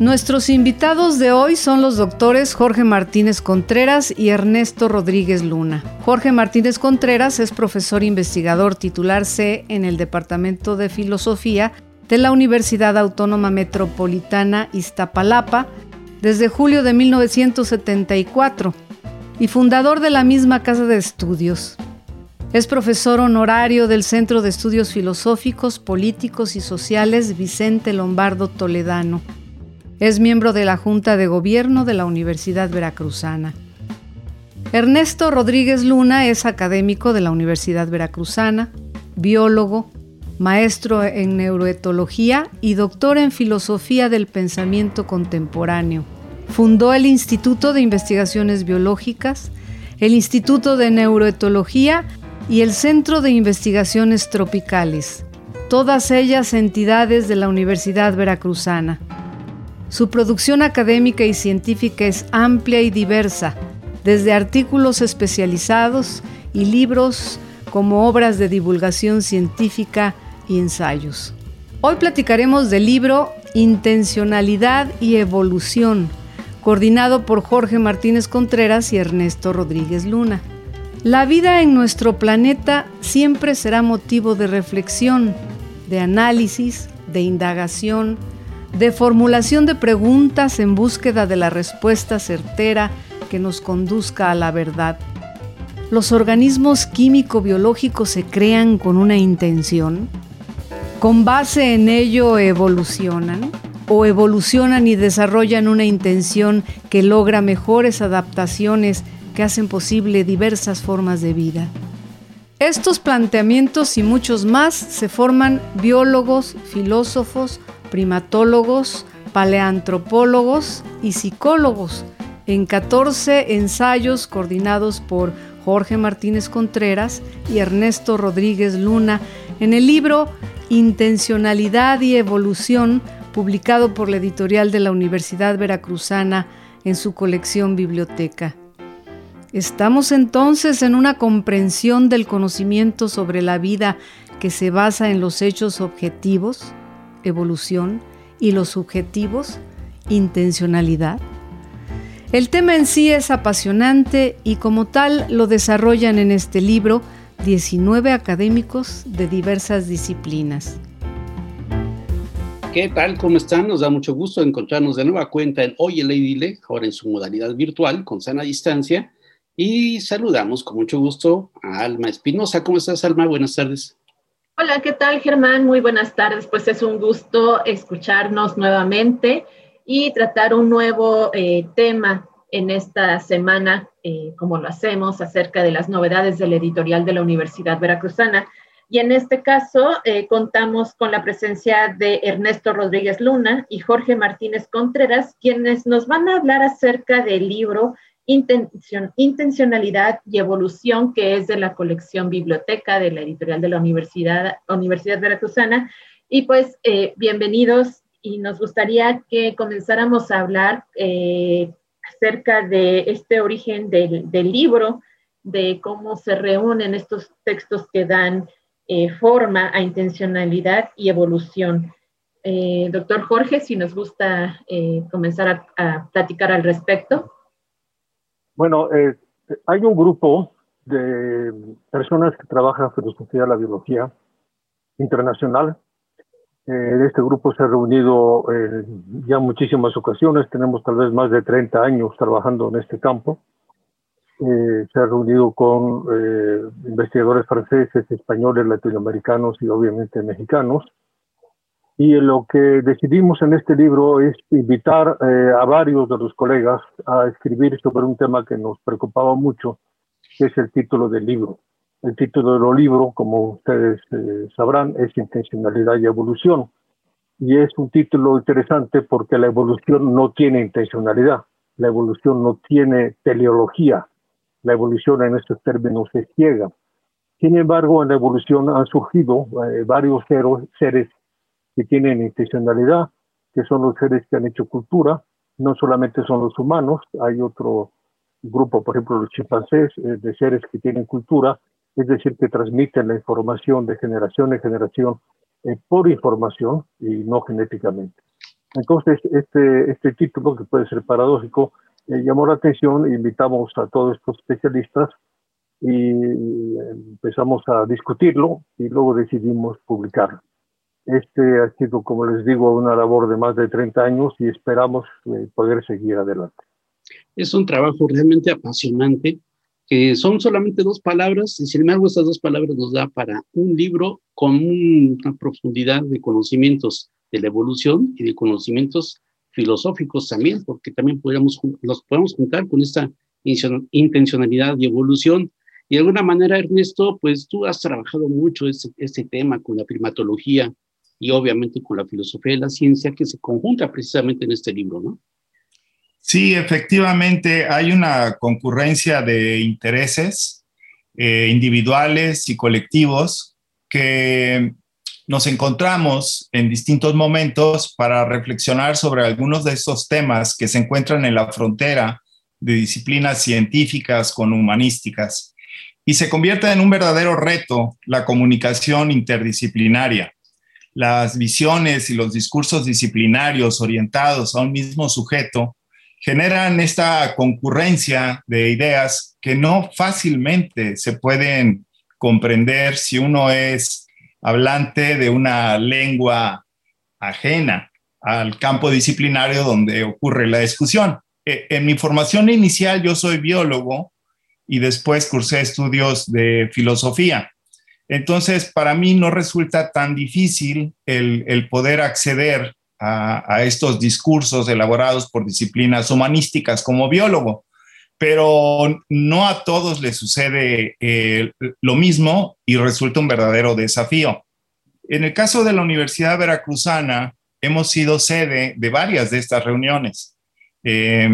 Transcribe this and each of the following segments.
Nuestros invitados de hoy son los doctores Jorge Martínez Contreras y Ernesto Rodríguez Luna. Jorge Martínez Contreras es profesor investigador titular C en el Departamento de Filosofía de la Universidad Autónoma Metropolitana Iztapalapa desde julio de 1974 y fundador de la misma casa de estudios. Es profesor honorario del Centro de Estudios Filosóficos, Políticos y Sociales Vicente Lombardo Toledano es miembro de la Junta de Gobierno de la Universidad Veracruzana. Ernesto Rodríguez Luna es académico de la Universidad Veracruzana, biólogo, maestro en neuroetología y doctor en filosofía del pensamiento contemporáneo. Fundó el Instituto de Investigaciones Biológicas, el Instituto de Neuroetología y el Centro de Investigaciones Tropicales, todas ellas entidades de la Universidad Veracruzana. Su producción académica y científica es amplia y diversa, desde artículos especializados y libros como obras de divulgación científica y ensayos. Hoy platicaremos del libro Intencionalidad y Evolución, coordinado por Jorge Martínez Contreras y Ernesto Rodríguez Luna. La vida en nuestro planeta siempre será motivo de reflexión, de análisis, de indagación, de formulación de preguntas en búsqueda de la respuesta certera que nos conduzca a la verdad. ¿Los organismos químico-biológicos se crean con una intención? ¿Con base en ello evolucionan? ¿O evolucionan y desarrollan una intención que logra mejores adaptaciones que hacen posible diversas formas de vida? Estos planteamientos y muchos más se forman biólogos, filósofos, primatólogos, paleantropólogos y psicólogos. En 14 ensayos coordinados por Jorge Martínez Contreras y Ernesto Rodríguez Luna. En el libro Intencionalidad y Evolución, publicado por la editorial de la Universidad Veracruzana en su colección Biblioteca. Estamos entonces en una comprensión del conocimiento sobre la vida que se basa en los hechos objetivos, evolución y los subjetivos, intencionalidad. El tema en sí es apasionante y como tal lo desarrollan en este libro 19 académicos de diversas disciplinas. ¿Qué tal? ¿Cómo están? Nos da mucho gusto encontrarnos de nueva cuenta en Oye Lady ahora en su modalidad virtual, con sana distancia. Y saludamos con mucho gusto a Alma Espinosa. ¿Cómo estás, Alma? Buenas tardes. Hola, ¿qué tal Germán? Muy buenas tardes. Pues es un gusto escucharnos nuevamente y tratar un nuevo eh, tema en esta semana, eh, como lo hacemos, acerca de las novedades del editorial de la Universidad Veracruzana. Y en este caso eh, contamos con la presencia de Ernesto Rodríguez Luna y Jorge Martínez Contreras, quienes nos van a hablar acerca del libro intencionalidad y evolución, que es de la colección biblioteca de la editorial de la Universidad, Universidad Veracruzana. Y pues, eh, bienvenidos y nos gustaría que comenzáramos a hablar eh, acerca de este origen del, libro, de cómo se reúnen estos textos que dan eh, forma a intencionalidad y evolución. doctor Jorge, si nos gusta comenzar a platicar al respecto. Bueno, eh, hay un grupo de personas que trabajan en filosofía de la biología internacional. Eh, este grupo se ha reunido eh, ya muchísimas ocasiones, tenemos tal vez más de 30 años trabajando en este campo. Eh, se ha reunido con investigadores franceses, españoles, latinoamericanos y obviamente mexicanos. Y lo que decidimos en este libro es invitar eh, a varios de los colegas a escribir sobre un tema que nos preocupaba mucho, que es el título del libro. El título del libro, como ustedes eh, sabrán, es Intencionalidad y Evolución. Y es un título interesante porque la evolución no tiene intencionalidad. la evolución no tiene teleología, la evolución en estos términos es ciega. Sin embargo, en la evolución han surgido eh, varios seres que tienen intencionalidad, que son los seres que han hecho cultura, no solamente son los humanos, hay otro grupo, por ejemplo, los chimpancés, eh, de seres que tienen cultura, es decir, que transmiten la información de generación en generación eh, por información y no genéticamente. Entonces, este, este título, que puede ser paradójico, eh, llamó la atención, invitamos a todos estos especialistas y empezamos a discutirlo y luego decidimos publicarlo. Este ha sido, como les digo, una labor de más de 30 años y esperamos eh, poder seguir adelante. Es un trabajo realmente apasionante, que son solamente dos palabras, y sin embargo estas dos palabras nos da para un libro con una profundidad de conocimientos de la evolución y de conocimientos filosóficos también, porque también podemos, los podemos juntar con esta intencionalidad y evolución. Y de alguna manera, Ernesto, pues tú has trabajado mucho este, este tema con la primatología, y obviamente con la filosofía de la ciencia que se conjunta precisamente en este libro, ¿no? Sí, efectivamente hay una concurrencia de intereses eh, individuales y colectivos que nos encontramos en distintos momentos para reflexionar sobre algunos de estos temas que se encuentran en la frontera de disciplinas científicas con humanísticas y se convierte en un verdadero reto la comunicación interdisciplinaria las visiones y los discursos disciplinarios orientados a un mismo sujeto generan esta concurrencia de ideas que no fácilmente se pueden comprender si uno es hablante de una lengua ajena al campo disciplinario donde ocurre la discusión. E, en mi formación inicial yo soy biólogo y después cursé estudios de filosofía. Entonces, para mí no resulta tan difícil el, poder acceder a, estos discursos elaborados por disciplinas humanísticas como biólogo, pero no a todos les sucede eh, lo mismo y resulta un verdadero desafío. En el caso de la Universidad Veracruzana, hemos sido sede de varias de estas reuniones. Eh,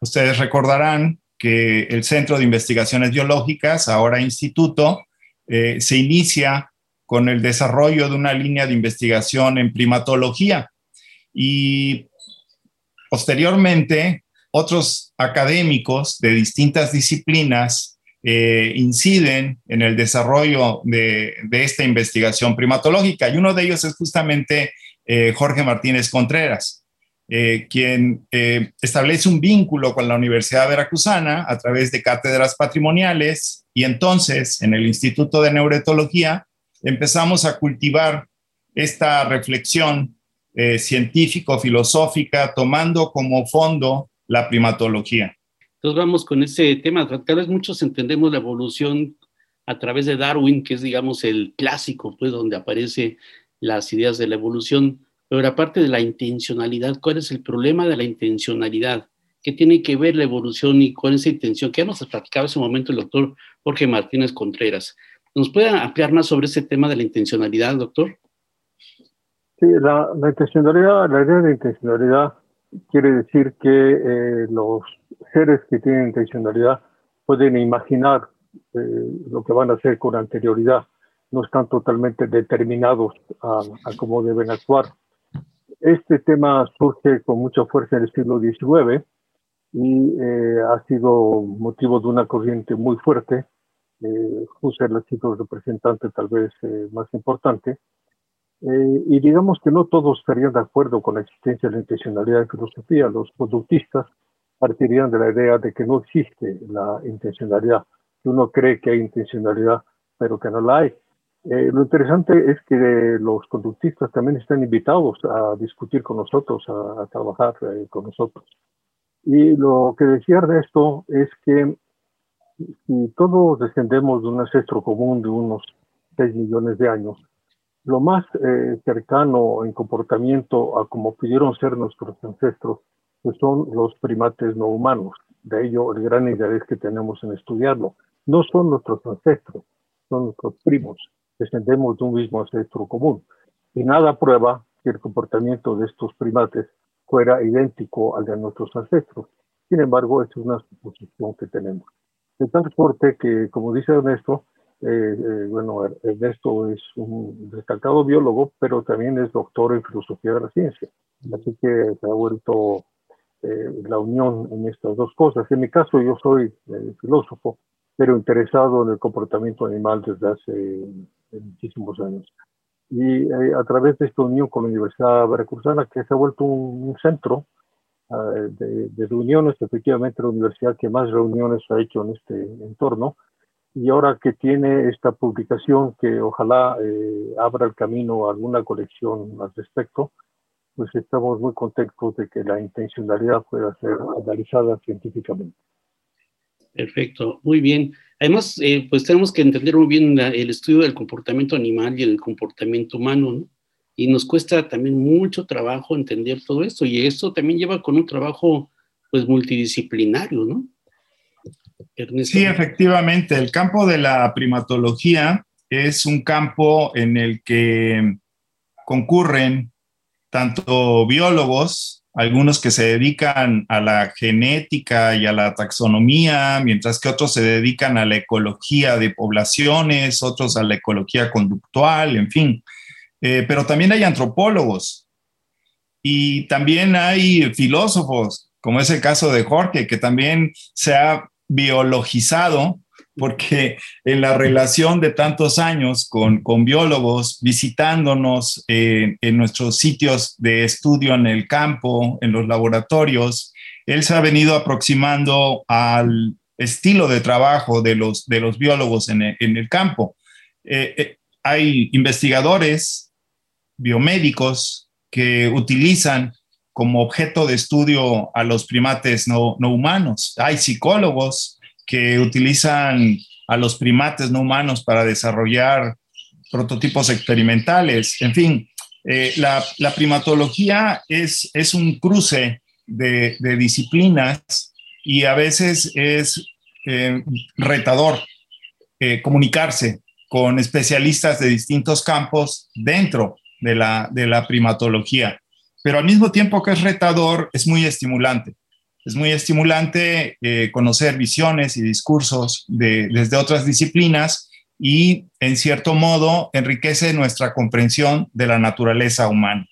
ustedes recordarán que el Centro de Investigaciones Biológicas, ahora Instituto, eh, se inicia con el desarrollo de una línea de investigación en primatología y posteriormente otros académicos de distintas disciplinas eh, inciden en el desarrollo de, esta investigación primatológica y uno de ellos es justamente eh, Jorge Martínez Contreras. Quien establece un vínculo con la Universidad Veracruzana a través de cátedras patrimoniales y entonces, en el Instituto de Neuroetología, empezamos a cultivar esta reflexión eh, científico-filosófica, tomando como fondo la primatología. Entonces vamos con ese tema. Tal vez muchos entendemos la evolución a través de Darwin, que es, digamos, el clásico, pues, donde aparecen las ideas de la evolución. Pero aparte de la intencionalidad, ¿cuál es el problema de la intencionalidad? ¿Qué tiene que ver la evolución y cuál es la intención? Que hemos platicado en ese momento el doctor Jorge Martínez Contreras. ¿Nos puede ampliar más sobre ese tema de la intencionalidad, doctor? Sí, la, intencionalidad, la idea de intencionalidad quiere decir que eh, los seres que tienen intencionalidad pueden imaginar eh, lo que van a hacer con anterioridad, no están totalmente determinados a, cómo deben actuar. Este tema surge con mucha fuerza en el siglo XIX y eh, ha sido motivo de una corriente muy fuerte. Eh, Husserl ha sido el representante tal vez eh, más importante. Eh, y digamos que no todos estarían de acuerdo con la existencia de la intencionalidad en filosofía. Los conductistas partirían de la idea de que no existe la intencionalidad, que uno cree que hay intencionalidad, pero que no la hay. Eh, lo interesante es que los conductistas también están invitados a discutir con nosotros, a, a trabajar eh, con nosotros. Y lo que decía esto es que si todos descendemos de un ancestro común de unos 6 millones de años, lo más eh, cercano en comportamiento a como pudieron ser nuestros ancestros, pues son los primates no humanos. De ello el gran interés que tenemos en estudiarlo. No son nuestros ancestros, son nuestros primos. Descendemos de un mismo ancestro común. Y nada prueba que el comportamiento de estos primates fuera idéntico al de nuestros ancestros. Sin embargo, es una suposición que tenemos. De tal suerte que, como dice Ernesto, eh, eh, bueno, Ernesto es un destacado biólogo, pero también es doctor en filosofía de la ciencia. Así que se ha vuelto eh, la unión en estas dos cosas. En mi caso, yo soy filósofo, pero interesado en el comportamiento animal desde hace muchísimos años. Y a través de esta unión con la Universidad Veracruzana, que se ha vuelto un, centro de, de, reuniones, efectivamente la universidad que más reuniones ha hecho en este entorno, y ahora que tiene esta publicación que ojalá eh, abra el camino a alguna colección al respecto, pues estamos muy contentos de que la intencionalidad pueda ser analizada científicamente. Perfecto, muy bien. Además, eh, pues tenemos que entender muy bien el estudio del comportamiento animal y el comportamiento humano, ¿no? Y nos cuesta también mucho trabajo entender todo esto, y esto también lleva con un trabajo, pues, multidisciplinario, ¿no? Sí, efectivamente. El campo de la primatología es un campo en el que concurren tanto biólogos, algunos que se dedican a la genética y a la taxonomía, mientras que otros se dedican a la ecología de poblaciones, otros a la ecología conductual, en fin. Eh, pero también hay antropólogos y también hay filósofos, como es el caso de Jorge, que también se ha biologizado, porque en la relación de tantos años con, biólogos visitándonos eh, en nuestros sitios de estudio en el campo, en los laboratorios, él se ha venido aproximando al estilo de trabajo de los, de los biólogos en el, campo. Eh, eh, hay investigadores biomédicos que utilizan como objeto de estudio a los primates no, humanos. Hay psicólogos que utilizan a los primates no humanos para desarrollar prototipos experimentales. En fin, eh, la, primatología es, es un cruce de, disciplinas y a veces es eh, retador eh, comunicarse con especialistas de distintos campos dentro de la, de la primatología pero al mismo tiempo que es retador, es muy estimulante. Es muy estimulante eh, conocer visiones y discursos de, desde otras disciplinas y, en cierto modo, enriquece nuestra comprensión de la naturaleza humana.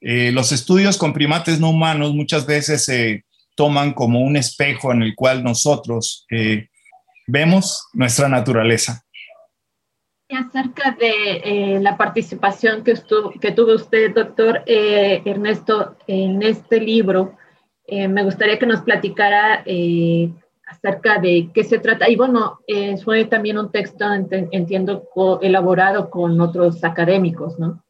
Eh, los estudios con primates no humanos muchas veces se toman como un espejo en el cual nosotros eh, vemos nuestra naturaleza acerca de eh, la participación que, que, tuvo usted, doctor eh, Ernesto, en este libro. Eh, me gustaría que nos platicara acerca de qué se trata. Y bueno, fue también un texto, entiendo, elaborado con otros académicos, ¿no?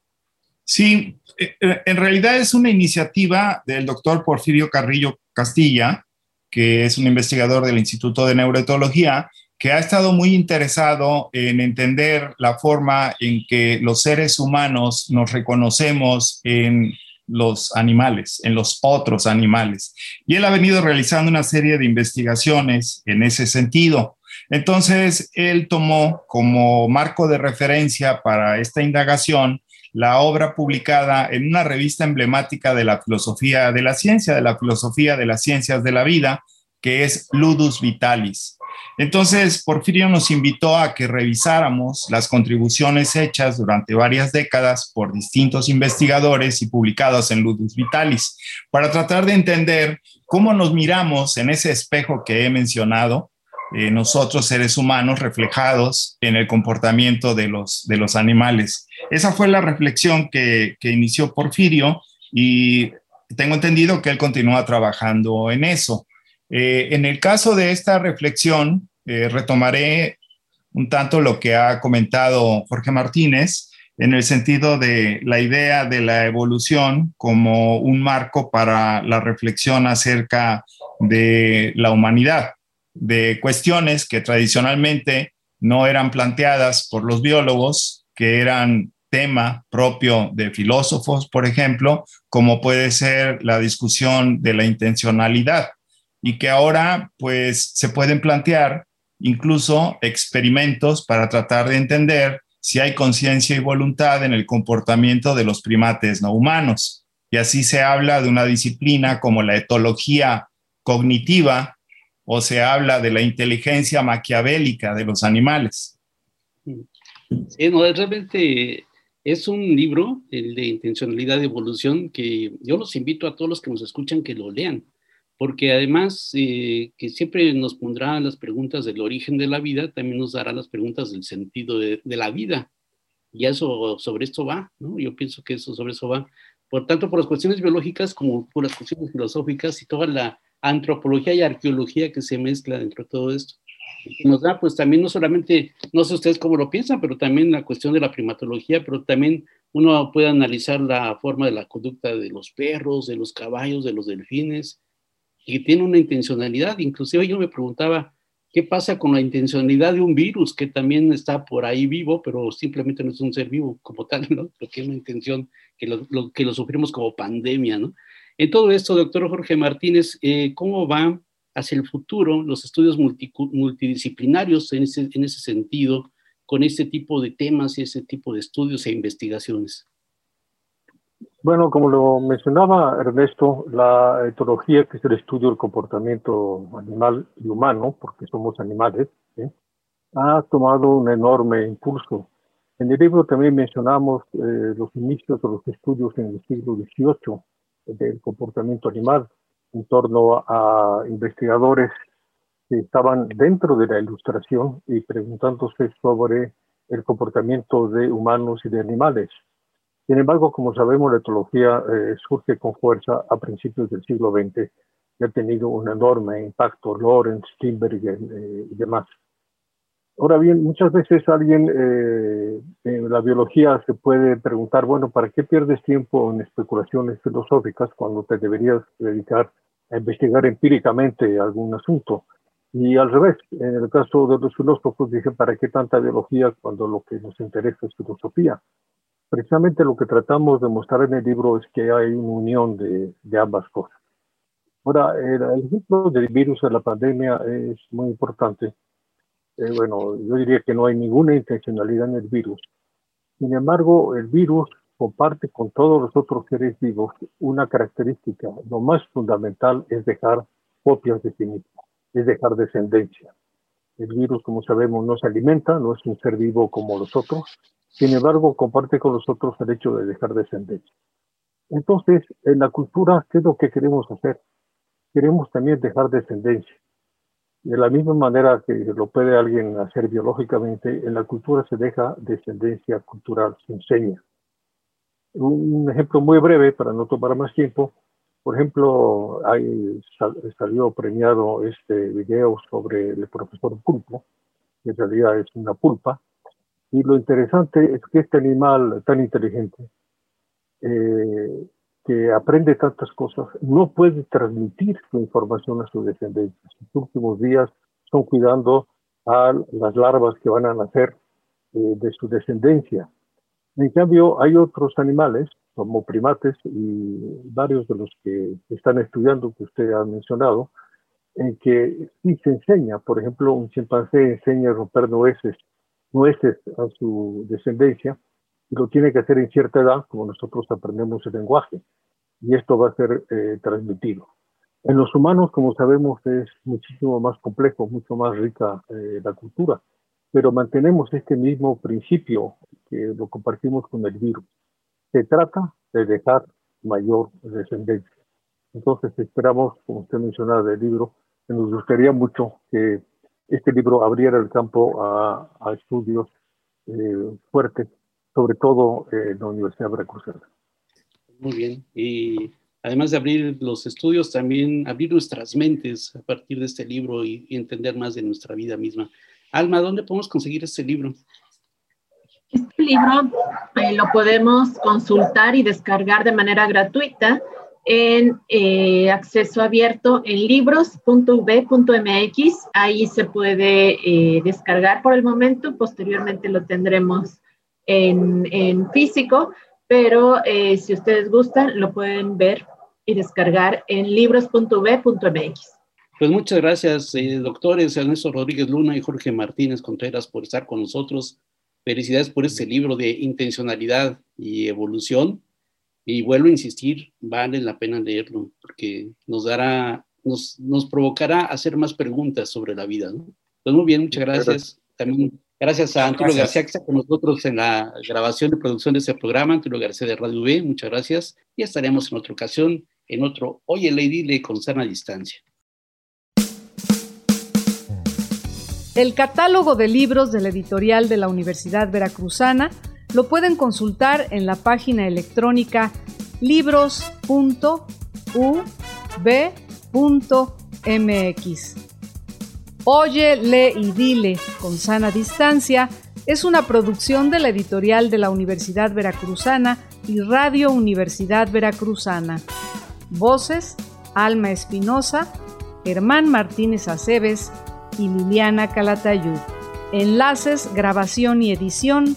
Sí, en realidad es una iniciativa del doctor Porfirio Carrillo Castilla, que es un investigador del Instituto de Neuroetología, que ha estado muy interesado en entender la forma en que los seres humanos nos reconocemos en los animales, en los otros animales. Y él ha venido realizando una serie de investigaciones en ese sentido. Entonces, él tomó como marco de referencia para esta indagación la obra publicada en una revista emblemática de la filosofía de la ciencia, de la filosofía de las ciencias de la vida, que es Ludus Vitalis. Entonces, Porfirio nos invitó a que revisáramos las contribuciones hechas durante varias décadas por distintos investigadores y publicadas en Ludus Vitalis, para tratar de entender cómo nos miramos en ese espejo que he mencionado, eh, nosotros seres humanos reflejados en el comportamiento de los, de los animales. Esa fue la reflexión que, que inició Porfirio y tengo entendido que él continúa trabajando en eso. Eh, en el caso de esta reflexión, eh, retomaré un tanto lo que ha comentado Jorge Martínez en el sentido de la idea de la evolución como un marco para la reflexión acerca de la humanidad, de cuestiones que tradicionalmente no eran planteadas por los biólogos, que eran tema propio de filósofos, por ejemplo, como puede ser la discusión de la intencionalidad y que ahora pues se pueden plantear incluso experimentos para tratar de entender si hay conciencia y voluntad en el comportamiento de los primates no humanos. Y así se habla de una disciplina como la etología cognitiva o se habla de la inteligencia maquiavélica de los animales. Sí, no, realmente es un libro, el de intencionalidad de evolución, que yo los invito a todos los que nos escuchan que lo lean, porque además eh, que siempre nos pondrá las preguntas del origen de la vida, también nos dará las preguntas del sentido de, de la vida. Y eso sobre esto va, ¿no? Yo pienso que eso sobre eso va. Por tanto, por las cuestiones biológicas como por las cuestiones filosóficas y toda la antropología y arqueología que se mezcla dentro de todo esto. nos da pues también no solamente, no sé ustedes cómo lo piensan, pero también la cuestión de la primatología, pero también uno puede analizar la forma de la conducta de los perros, de los caballos, de los delfines, y tiene una intencionalidad. Inclusive yo me preguntaba, ¿qué pasa con la intencionalidad de un virus que también está por ahí vivo, pero simplemente no es un ser vivo como tal, ¿no? Pero que es una intención que lo, que lo sufrimos como pandemia, ¿no? En todo esto, doctor Jorge Martínez, eh, ¿cómo va hacia el futuro los estudios multidisciplinarios en ese, en ese sentido, con este tipo de temas y ese tipo de estudios e investigaciones? Bueno, como lo mencionaba Ernesto, la etología, que es el estudio del comportamiento animal y humano, porque somos animales, ha tomado un enorme impulso. En el libro también mencionamos eh, los inicios de los estudios en el siglo XVIII, del comportamiento animal en torno a investigadores que estaban dentro de la ilustración y preguntándose sobre el comportamiento de humanos y de animales. Sin embargo, como sabemos, la etología eh, surge con fuerza a principios del siglo XX y ha tenido un enorme impacto, Lorenz, Steinberger eh, y demás. Ahora bien, muchas veces alguien eh, en la biología se puede preguntar, bueno, ¿para qué pierdes tiempo en especulaciones filosóficas cuando te deberías dedicar a investigar empíricamente algún asunto? Y al revés, en el caso de los filósofos dije, ¿para qué tanta biología cuando lo que nos interesa es filosofía? Precisamente lo que tratamos de mostrar en el libro es que hay una unión de, de ambas cosas. Ahora, el, el ejemplo del virus de la pandemia es muy importante eh, bueno, yo diría que no hay ninguna intencionalidad en el virus. Sin embargo, el virus comparte con todos los otros seres vivos una característica. Lo más fundamental es dejar copias de sí mismo, es dejar descendencia. El virus, como sabemos, no se alimenta, no es un ser vivo como los otros. Sin embargo, comparte con los otros el hecho de dejar descendencia. Entonces, en la cultura, ¿qué es lo que queremos hacer? Queremos también dejar descendencia. De la misma manera que lo puede alguien hacer biológicamente, en la cultura se deja descendencia cultural, se enseña. Un ejemplo muy breve para no tomar más tiempo. Por ejemplo, hay, salió premiado este video sobre el profesor pulpo, que en realidad es una pulpa. Y lo interesante es que este animal tan inteligente eh, que aprende tantas cosas, no puede transmitir su información a su descendencia. Sus últimos días son cuidando a las larvas que van a nacer eh, de su descendencia. En cambio, hay otros animales, como primates y varios de los que están estudiando, que usted ha mencionado, en que sí se enseña, por ejemplo, un chimpancé enseña a romper nueces, nueces a su descendencia, lo tiene que hacer en cierta edad, como nosotros aprendemos el lenguaje, y esto va a ser eh, transmitido. En los humanos, como sabemos, es muchísimo más complejo, mucho más rica eh, la cultura, pero mantenemos este mismo principio que lo compartimos con el virus. Se trata de dejar mayor descendencia. Entonces esperamos, como usted mencionaba del libro, que nos gustaría mucho que este libro abriera el campo a, a estudios eh, fuertes sobre todo en la Universidad Veracruzana. Muy bien. Y además de abrir los estudios, también abrir nuestras mentes a partir de este libro y, entender más de nuestra vida misma. Alma, ¿dónde podemos conseguir este libro? Este libro eh, lo podemos consultar y descargar de manera gratuita en eh, acceso abierto en libros.v.mx. Ahí se puede eh, descargar por el momento, posteriormente lo tendremos en, físico, pero eh, si ustedes gustan, lo pueden ver y descargar en libros.v.mx. Pues muchas gracias, doctores Ernesto Rodríguez Luna y Jorge Martínez Contreras, por estar con nosotros. Felicidades por este libro de intencionalidad y evolución. Y vuelvo a insistir, vale la pena leerlo, porque nos dará nos, nos provocará hacer más preguntas sobre la vida. ¿no? Pues muy bien, muchas gracias. También gracias a Antonio García que está con nosotros en la grabación y producción de este programa, Antonio García de Radio B, muchas gracias. Y estaremos en otra ocasión, en otro Oye Lady Le con sana distancia. El catálogo de libros de la editorial de la Universidad Veracruzana lo pueden consultar en la página electrónica libros.ub.mx. Oye, lee y dile con sana distancia es una producción de la editorial de la Universidad Veracruzana y Radio Universidad Veracruzana. Voces, Alma Espinosa, Germán Martínez Aceves y Liliana Calatayud. Enlaces, grabación y edición,